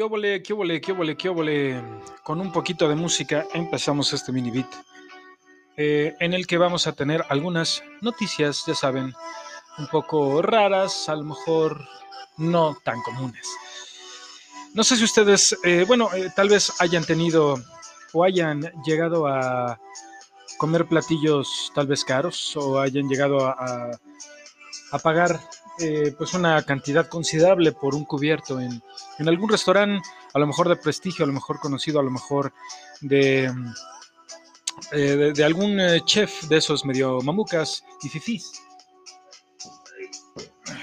¿Qué óvole, qué óvole, qué óvole, qué óvole? Con un poquito de música empezamos este mini beat, eh, en el que vamos a tener algunas noticias, ya saben, un poco raras, a lo mejor no tan comunes. No sé si ustedes, eh, bueno, eh, tal vez hayan tenido o hayan llegado a comer platillos tal vez caros o hayan llegado a, pagar eh, pues una cantidad considerable por un cubierto en, en algún restaurante, a lo mejor de prestigio, a lo mejor conocido, a lo mejor de, eh, de, de algún chef de esos medio mamucas y fifís.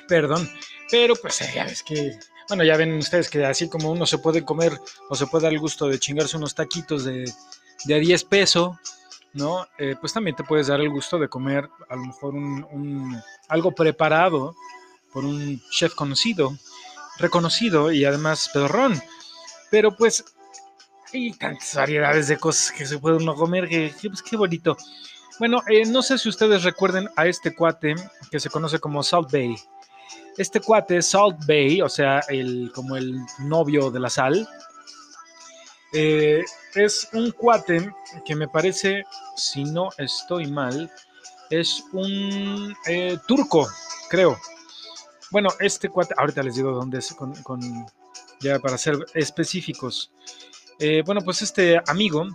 Perdón, pero pues eh, ya ves que, bueno, ya ven ustedes que así como uno se puede comer o se puede dar el gusto de chingarse unos taquitos de, de a 10 pesos, ¿no? Eh, pues también te puedes dar el gusto de comer a lo mejor un, algo preparado por un chef conocido, reconocido y además pedorrón. Pero pues hay tantas variedades de cosas que se puede uno comer que, que, pues, qué bonito. Bueno, eh, no sé si ustedes recuerden a este cuate que se conoce como Salt Bay. Este cuate, Salt Bay, o sea, el, como el novio de la sal, eh, es un cuate que me parece, si no estoy mal, es un eh, turco, creo. Bueno, este cuate, ahorita les digo dónde es, con, ya para ser específicos. Eh, bueno, pues este amigo,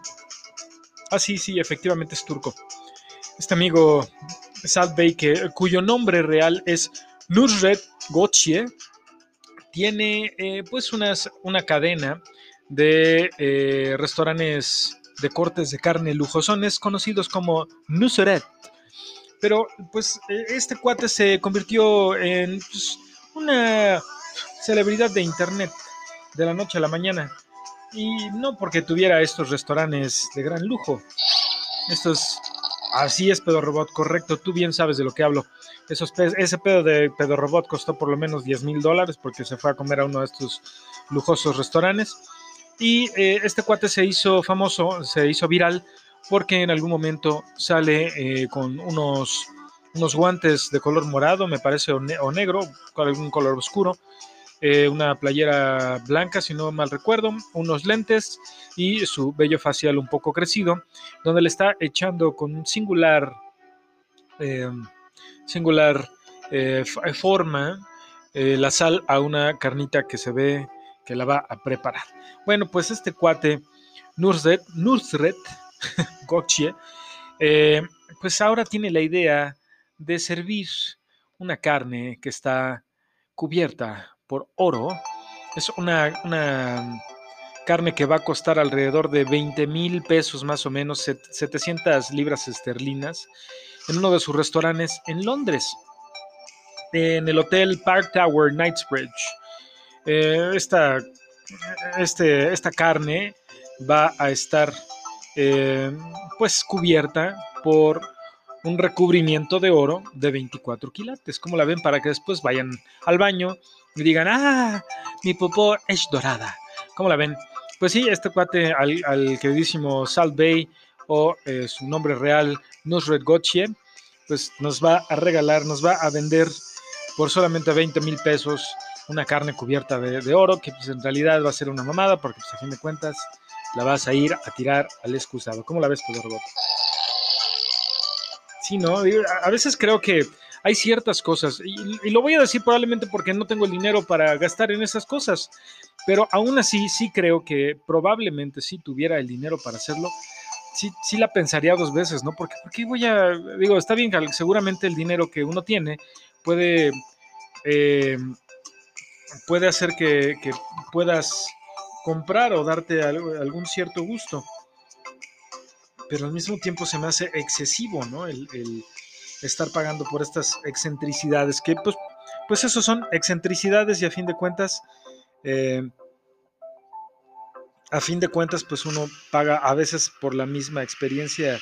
ah, sí, sí, efectivamente es turco. Este amigo, Salt Bey, que, cuyo nombre real es Nusret Gotye, tiene eh, pues unas, una cadena de eh, restaurantes de cortes de carne lujosones conocidos como Nusret. Pero pues eh, este cuate se convirtió en pues, una celebridad de internet de la noche a la mañana. Y no porque tuviera estos restaurantes de gran lujo. Estos, así es pedo robot, correcto, tú bien sabes de lo que hablo. Esos pe- ese pedo de pedo robot costó por lo menos 10 mil dólares porque se fue a comer a uno de estos lujosos restaurantes. Y eh, este cuate se hizo famoso, se hizo viral porque en algún momento sale eh, con unos, unos guantes de color morado, me parece, o, o negro, con algún color oscuro, eh, una playera blanca, si no mal recuerdo, unos lentes y su vello facial un poco crecido, donde le está echando con singular, eh, singular eh, forma la sal a una carnita que se ve que la va a preparar. Bueno, pues este cuate, Nusret, Nusret Gokche, eh, pues ahora tiene la idea de servir una carne que está cubierta por oro. Es una, carne que va a costar alrededor de 20 mil pesos más o menos, set- 700 libras esterlinas, en uno de sus restaurantes en Londres, en el Hotel Park Tower Knightsbridge. Eh, esta, este, esta carne va a estar eh, pues cubierta por un recubrimiento de oro de 24 quilates. como la ven? Para que después vayan al baño y digan, ah, mi popó es dorada. ¿Cómo la ven? Pues sí, este cuate al, queridísimo Salt Bay o eh, su nombre real, Nusret Gotye, pues nos va a regalar, nos va a vender por solamente 20 mil pesos una carne cubierta de, de oro, que pues en realidad va a ser una mamada, porque pues a fin de cuentas la vas a ir a tirar al excusado. ¿Cómo la ves, Pedro Robot? Sí, ¿no? A veces creo que hay ciertas cosas, y, y lo voy a decir probablemente porque no tengo el dinero para gastar en esas cosas, pero aún así sí creo que probablemente si tuviera el dinero para hacerlo, sí, sí la pensaría dos veces, ¿no? Porque, porque voy a, digo, está bien, seguramente el dinero que uno tiene puede, eh, puede hacer que, puedas comprar o darte algún cierto gusto. Pero al mismo tiempo se me hace excesivo, ¿no? El, estar pagando por estas excentricidades, que pues, pues eso son excentricidades y a fin de cuentas, eh, a fin de cuentas, pues uno paga a veces por la misma experiencia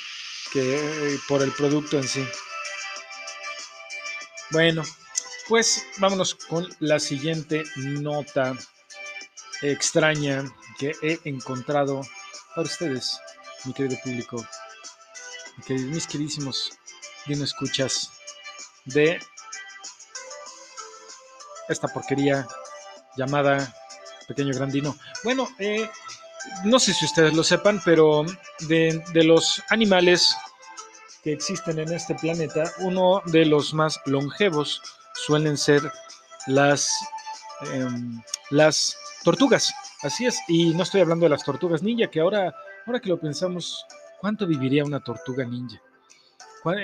que eh, por el producto en sí. Bueno, Pues vámonos con la siguiente nota extraña que he encontrado para ustedes, mi querido público, mis queridísimos bien escuchas de esta porquería llamada Pequeño Grandino. Bueno, eh, no sé si ustedes lo sepan, pero de, los animales que existen en este planeta, uno de los más longevos suelen ser las, em, las tortugas. Así es, y no estoy hablando de las tortugas ninja, que ahora, ahora que lo pensamos, ¿cuánto viviría una tortuga ninja?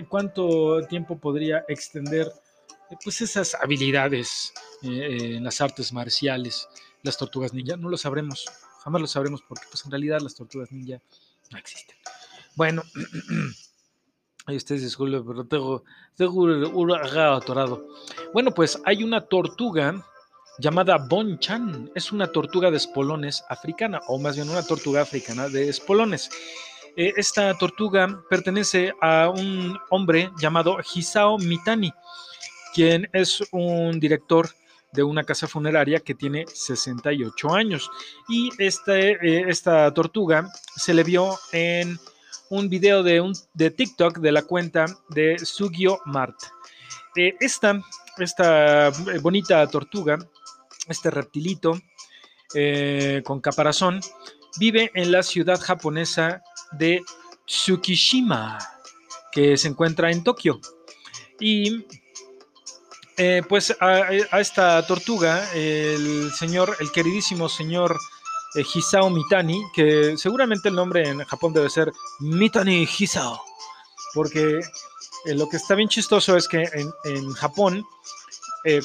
¿Cuánto tiempo podría extender eh, pues esas habilidades eh, en las artes marciales, las tortugas ninja? No lo sabremos, jamás lo sabremos porque pues en realidad las tortugas ninja no existen. Bueno, Ay, ustedes disculpen, pero tengo, tengo un atorado. Bueno, pues hay una tortuga llamada Bonchan. Es una tortuga de espolones africana, o más bien una tortuga africana de espolones. Eh, esta tortuga pertenece a un hombre llamado Hisao Mitani, quien es un director de una casa funeraria que tiene 68 años. Y este, eh, esta tortuga se le vio en un video de, un, de TikTok de la cuenta de Sugio Mart. Eh, esta, esta bonita tortuga, este reptilito con caparazón, vive en la ciudad japonesa de Tsukishima, que se encuentra en Tokio. Y eh, pues a, esta tortuga, el señor, el queridísimo señor eh, Hisao Mitani, que seguramente el nombre en Japón debe ser Mitani Hisao, porque eh, lo que está bien chistoso es que en, Japón,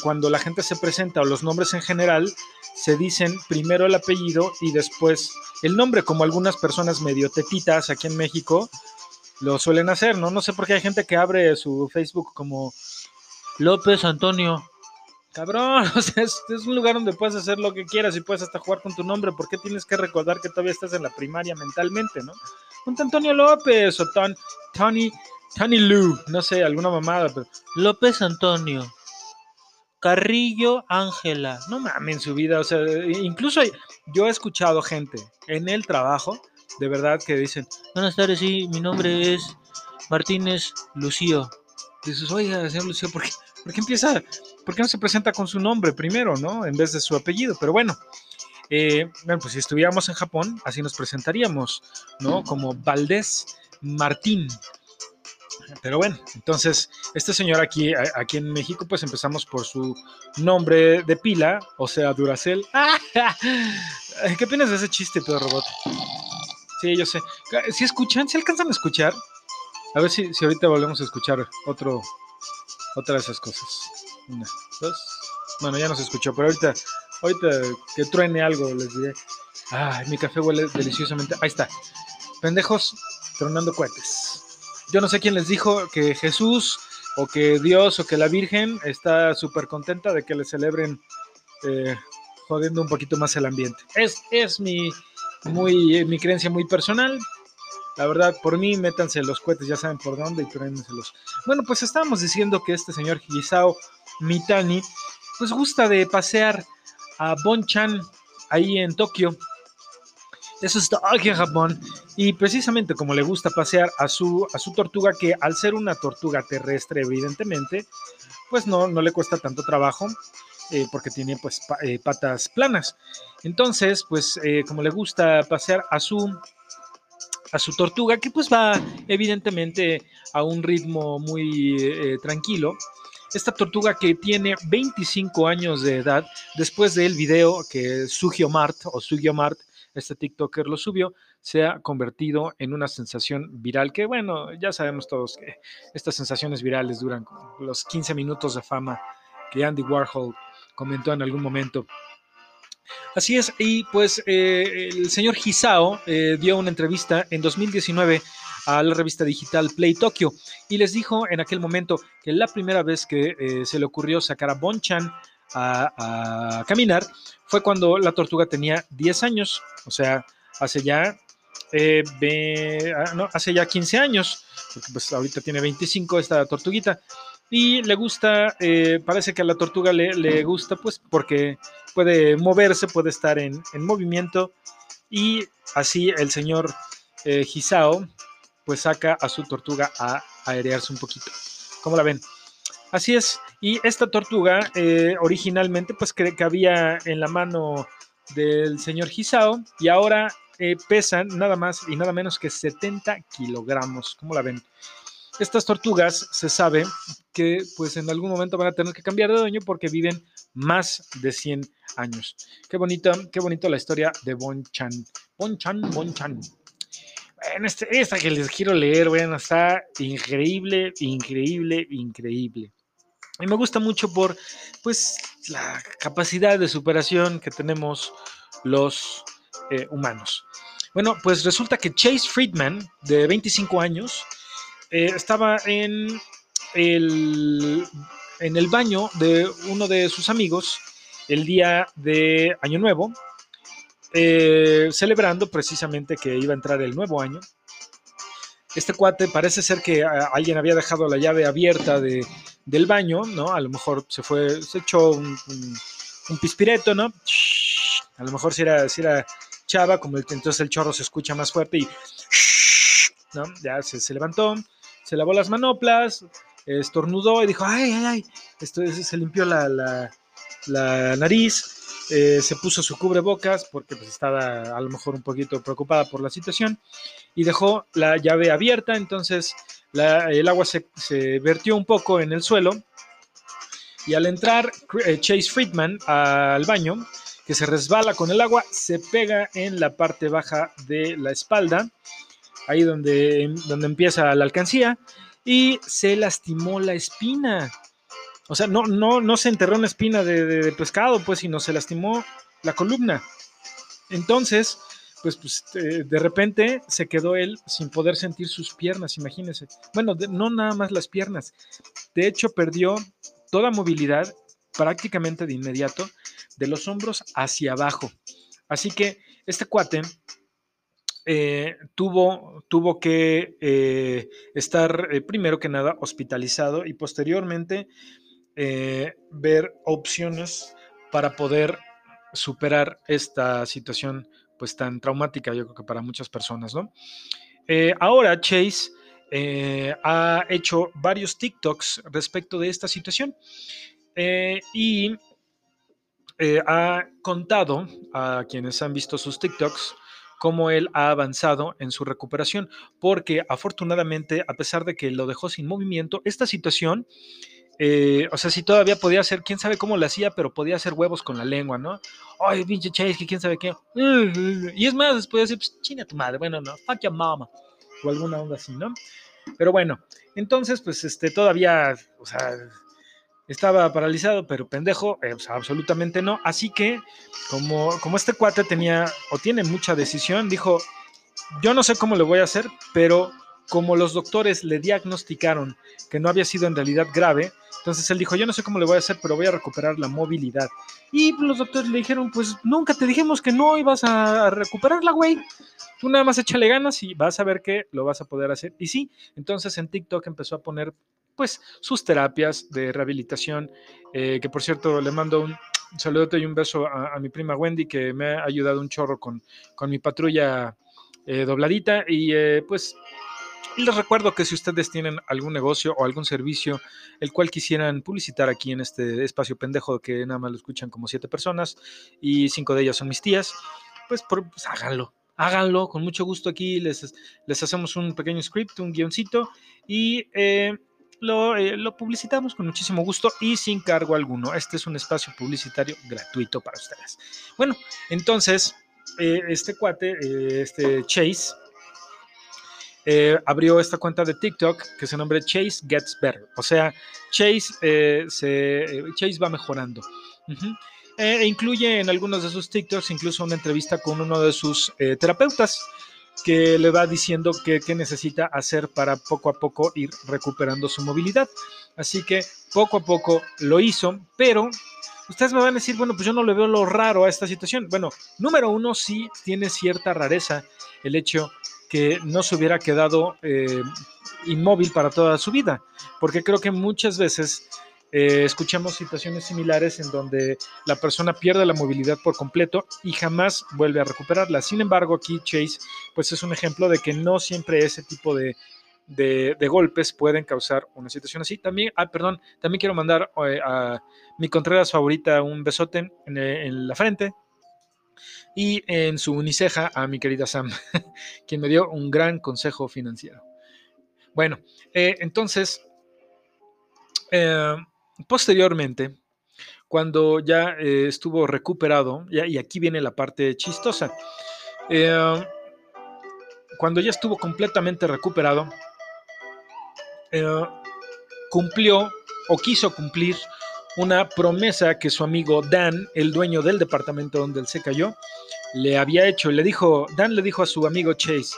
cuando la gente se presenta o los nombres en general, se dicen primero el apellido y después el nombre, como algunas personas medio tetitas aquí en México lo suelen hacer, ¿no? No sé por qué hay gente que abre su Facebook como López Antonio. Cabrón, o sea, es, un lugar donde puedes hacer lo que quieras y puedes hasta jugar con tu nombre. ¿Por qué tienes que recordar que todavía estás en la primaria mentalmente, no? Ponte Antonio López o Tony, Tony Lou, no sé, alguna mamada, pero López Antonio. Carrillo Ángela. No mames, en su vida. O sea, incluso yo he escuchado gente en el trabajo, de verdad, que dicen, buenas tardes, sí, mi nombre es Martínez Lucio. Dices, oiga, señor Lucio, ¿por qué, ¿por qué empieza, por qué no se presenta con su nombre primero, no? En vez de su apellido. Pero bueno, eh, bueno, pues si estuviéramos en Japón, así nos presentaríamos, ¿no? Como Valdés Martín. Pero bueno, entonces, este señor aquí, aquí en México, pues empezamos por su nombre de pila, o sea, Duracel. ¿Qué opinas de ese chiste, Pedro Robot? Sí, yo sé. Si escuchan, si alcanzan a escuchar, a ver si, si ahorita volvemos a escuchar otro, otra de esas cosas. Una, dos. Bueno, ya no se escuchó, pero ahorita, ahorita que truene algo, les diré. Ay, mi café huele deliciosamente. Ahí está. Pendejos tronando cohetes yo no sé quién les dijo que Jesús o que Dios o que la Virgen está súper contenta de que le celebren eh, jodiendo un poquito más el ambiente. Es, es mi, muy, mi creencia muy personal. La verdad, por mí, métanse los cohetes, ya saben por dónde y trénenselos. Bueno, pues estábamos diciendo que este señor Gisao Mitani, pues gusta de pasear a Bonchan ahí en Tokio eso aquí en Japón. Y precisamente como le gusta pasear a su, a su tortuga, que al ser una tortuga terrestre, evidentemente, pues no, no le cuesta tanto trabajo. Eh, porque tiene pues eh, patas planas. Entonces, pues eh, como le gusta pasear a su, a su tortuga, que pues va evidentemente a un ritmo muy tranquilo. Esta tortuga que tiene 25 años de edad, después del video que Sugio Mart o Sugio Mart este TikToker lo subió, se ha convertido en una sensación viral que, bueno, ya sabemos todos que estas sensaciones virales duran los 15 minutos de fama que Andy Warhol comentó en algún momento. Así es, y pues eh, el señor Hisao eh, dio una entrevista en 2019 a la revista digital Play Tokyo y les dijo en aquel momento que la primera vez que eh, se le ocurrió sacar a Bonchan a, caminar fue cuando la tortuga tenía 10 años, o sea, hace ya, eh, ah, no, hace ya 15 años, porque pues ahorita tiene 25 esta tortuguita. y le gusta, eh, parece que a la tortuga le, le, gusta, pues porque puede moverse, puede estar en, en movimiento y así el señor eh, Gisao pues saca a su tortuga a aerearse un poquito. ¿Cómo la ven? Así es, y esta tortuga eh, originalmente pues que cabía en la mano del señor Gisao y ahora eh, pesan nada más y nada menos que 70 kilogramos. ¿Cómo la ven? Estas tortugas se sabe que pues en algún momento van a tener que cambiar de dueño porque viven más de 100 años. Qué bonita, qué bonito la historia de Bon Chan. Bon Chan, Bon Chan. Bueno, este, esta que les quiero leer, bueno, está increíble, increíble, increíble. Y me gusta mucho por, pues, la capacidad de superación que tenemos los eh, humanos. Bueno, pues resulta que Chase Friedman, de 25 años, eh, estaba en el, en el baño de uno de sus amigos el día de Año Nuevo, eh, celebrando precisamente que iba a entrar el nuevo año. Este cuate parece ser que alguien había dejado la llave abierta de, del baño, ¿no? A lo mejor se fue, se echó un, un, pispireto, ¿no? A lo mejor si era, si era chava, como el, entonces el chorro se escucha más fuerte y, ¿no? Ya se, levantó, se lavó las manoplas, estornudó y dijo, ay, ay, ay, se limpió la, la, la nariz, eh, se puso su cubrebocas porque pues, estaba a lo mejor un poquito preocupada por la situación y dejó la llave abierta, entonces el agua se, vertió un poco en el suelo y al entrar eh, Chase Friedman al baño, que se resbala con el agua, se pega en la parte baja de la espalda, ahí donde, donde empieza la alcancía, y se lastimó la espina. O sea, no, no, no se enterró una espina de, de, de pescado, pues, sino se lastimó la columna. Entonces, pues, pues eh, de repente se quedó él sin poder sentir sus piernas, imagínense. Bueno, no nada más las piernas. De hecho, perdió toda movilidad prácticamente de inmediato de los hombros hacia abajo. Así que este cuate eh, tuvo, tuvo que eh, estar primero que nada hospitalizado y posteriormente ver opciones para poder superar esta situación pues tan traumática yo creo que para muchas personas, ¿no? Eh, ahora Chase eh, ha hecho varios TikToks respecto de esta situación y ha contado a quienes han visto sus TikToks cómo él ha avanzado en su recuperación, porque afortunadamente, a pesar de que lo dejó sin movimiento, esta situación, eh, o sea, si todavía podía hacer, quién sabe cómo lo hacía, pero podía hacer huevos con la lengua, ¿no? Ay, pinche Chase, quién sabe qué. Y es más, después decir, pues, chinga tu madre, bueno, no, fuck your mama, o alguna onda así, ¿no? Pero bueno, entonces, pues, este, todavía, o sea, estaba paralizado, pero pendejo, eh, o sea, absolutamente no. Así que, como, como este cuate tenía o tiene mucha decisión, dijo, yo no sé cómo le voy a hacer, pero como los doctores le diagnosticaron que no había sido en realidad grave, entonces él dijo, yo no sé cómo le voy a hacer, pero voy a recuperar la movilidad. Y los doctores le dijeron, pues nunca te dijimos que no ibas a recuperarla, güey. Tú nada más échale ganas y vas a ver que lo vas a poder hacer. Y sí, entonces en TikTok empezó a poner pues sus terapias de rehabilitación, eh, que por cierto le mando un saludo y un beso a, mi prima Wendy, que me ha ayudado un chorro con, con mi patrulla eh, dobladita y eh, pues les recuerdo que si ustedes tienen algún negocio o algún servicio el cual quisieran publicitar aquí en este espacio pendejo que nada más lo escuchan como siete personas y cinco de ellas son mis tías, pues, por, pues háganlo, háganlo con mucho gusto aquí, les, les hacemos un pequeño script, un guioncito y eh, lo, eh, lo, publicitamos con muchísimo gusto y sin cargo alguno. Este es un espacio publicitario gratuito para ustedes. Bueno, entonces, eh, este cuate, este Chase, eh, abrió esta cuenta de TikTok que se nombra Chase Gets Better. O sea, Chase, se, Chase va mejorando. E incluye en algunos de sus TikToks incluso una entrevista con uno de sus terapeutas que le va diciendo qué necesita hacer para poco a poco ir recuperando su movilidad. Así que poco a poco lo hizo, pero ustedes me van a decir, bueno, pues yo no le veo lo raro a esta situación. Bueno, número uno, sí tiene cierta rareza el hecho que no se hubiera quedado eh, inmóvil para toda su vida, porque creo que muchas veces eh, escuchamos situaciones similares en donde la persona pierde la movilidad por completo y jamás vuelve a recuperarla. Sin embargo, aquí Chase, pues es un ejemplo de que no siempre ese tipo de, de, golpes pueden causar una situación así. También, ah, perdón, también quiero mandar eh, a mi Contreras favorita un besote en la frente, y en su uniceja a mi querida Sam, quien me dio un gran consejo financiero. Bueno, eh, entonces, eh, posteriormente, cuando ya eh, estuvo recuperado, y aquí viene la parte chistosa, cuando ya estuvo completamente recuperado, cumplió o quiso cumplir una promesa que su amigo Dan, el dueño del departamento donde él se cayó, le había hecho. Le dijo, Dan le dijo a su amigo Chase,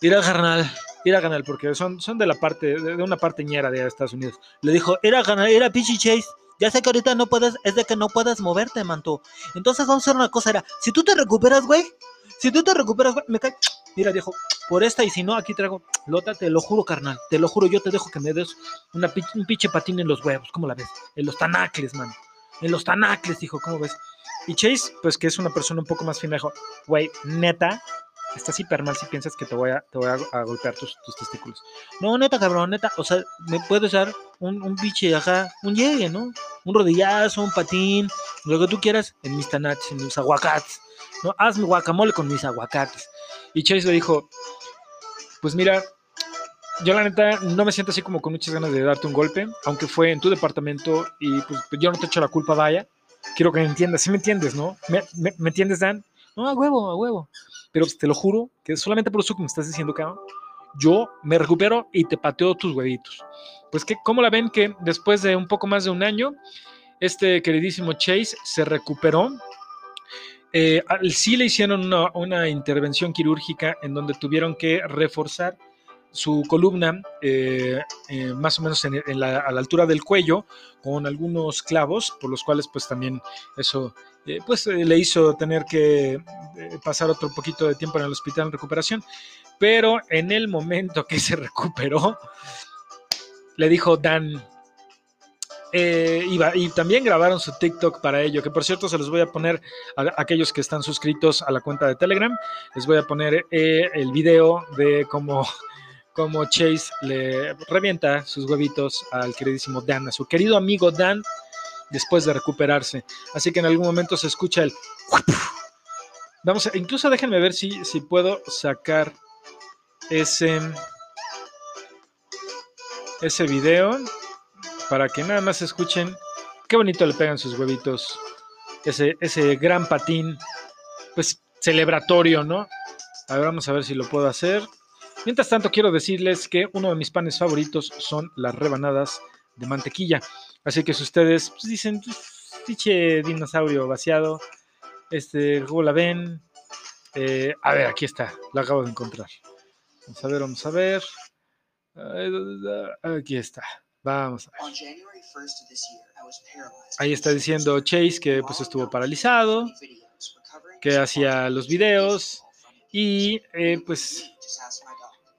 ir al carnal, ir a ganar, porque son, son de la parte, de, una parte ñera de Estados Unidos. Le dijo, Era ganar, era pinche Chase. Ya sé que ahorita no puedes, es de que no puedes moverte, manto. Entonces vamos a hacer una cosa, era, si tú te recuperas, güey, si tú te recuperas, güey, me cae, mira viejo, por esta y si no, aquí traigo, Lota, te lo juro, carnal, te lo juro, yo te dejo que me des un pinche patín en los huevos, ¿cómo la ves? En los tanacles, man, en los tanacles, hijo, ¿cómo ves? Y Chase, pues que es una persona un poco más fina, dijo, güey, neta, estás hiper mal si piensas que te voy a, te voy a, golpear tus, testículos. No, neta, cabrón, neta. O sea, me puedes dar un, un biche acá, un llegue, ¿no? Un rodillazo, un patín, lo que tú quieras en mis tanates, en mis aguacates. ¿No? Haz mi guacamole con mis aguacates. Y Chase le dijo, pues mira, yo la neta no me siento así como con muchas ganas de darte un golpe, aunque fue en tu departamento y pues yo no te echo la culpa, vaya. Quiero que me entiendas, sí me entiendes, ¿no? ¿Me, me, entiendes, Dan? No, a huevo, a huevo. Pero te lo juro que solamente por eso que me estás diciendo, cabrón, yo me recupero y te pateo tus huevitos. Pues que, ¿cómo la ven que después de un poco más de un año, este queridísimo Chase se recuperó? Eh, al- sí le hicieron una, intervención quirúrgica en donde tuvieron que reforzar su columna eh, eh, más o menos a la altura del cuello con algunos clavos por los cuales pues también eso eh, pues le hizo tener que pasar otro poquito de tiempo en el hospital en recuperación. Pero en el momento que se recuperó le dijo Dan eh, y también grabaron su TikTok para ello, que por cierto se los voy a poner a, a aquellos que están suscritos a la cuenta de Telegram, les voy a poner eh, el video de cómo, cómo Chase le revienta sus huevitos al queridísimo Dan, a su querido amigo Dan, después de recuperarse. Así que en algún momento se escucha el... Vamos a, incluso déjenme ver si, si puedo sacar ese, ese video para que nada más escuchen qué bonito le pegan sus huevitos. Ese, ese gran patín, pues celebratorio, ¿no? A ver, vamos a ver si lo puedo hacer. Mientras tanto, quiero decirles que uno de mis panes favoritos son las rebanadas de mantequilla. Así que si ustedes pues, dicen, pinche dinosaurio vaciado, este, ¿cómo la ven? Eh, a ver, aquí está, la acabo de encontrar. Vamos a ver, vamos a ver. Aquí está. Vamos a ver. On January 1st of this year, I was paralyzed. Ahí está diciendo Chase que pues estuvo paralizado, que hacía los videos y eh, pues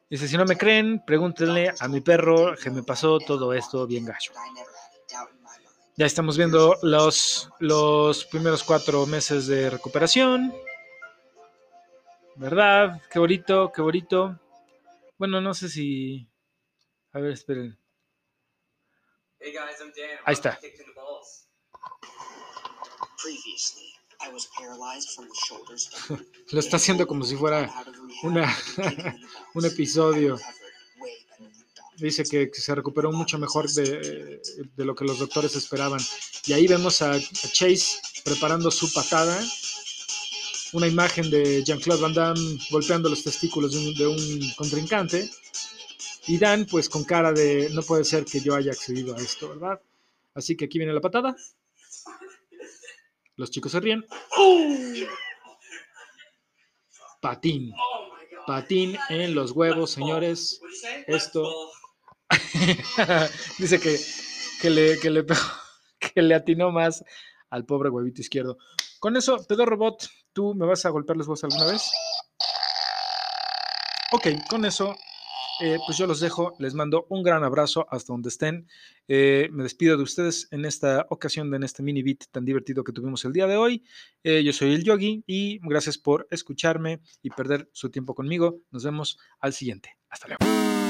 dice si no me creen, pregúntenle a mi perro que me pasó todo esto bien gacho. Ya estamos viendo los, los primeros cuatro meses de recuperación. ¿Verdad? Qué bonito, qué bonito. Bueno, no sé si... A ver, esperen. Hey guys, I'm Dan. Ahí está. Kicked in the balls. Previously, I was paralyzed from the shoulders down. Lo está haciendo como si fuera una- un episodio. Dice que que se recuperó mucho mejor de, de lo que los doctores esperaban. Y ahí vemos a, a Chase preparando su patada. Una imagen de Jean-Claude Van Damme golpeando los testículos de un, de un contrincante. Y Dan, pues con cara de no puede ser que yo haya accedido a esto, ¿verdad? Así que aquí viene la patada. Los chicos se ríen. Patín. Patín en los huevos, señores. Esto-. Dice que, que, le, que, le, que le atinó más al pobre huevito izquierdo. Con eso, Pedro Robot, ¿tú me vas a golpear los huevos alguna vez? Ok, con eso eh, pues yo los dejo, les mando un gran abrazo hasta donde estén. Eh, me despido de ustedes en esta ocasión, en este mini beat tan divertido que tuvimos el día de hoy. Eh, yo soy el Yogi y gracias por escucharme y perder su tiempo conmigo. Nos vemos al siguiente. Hasta luego.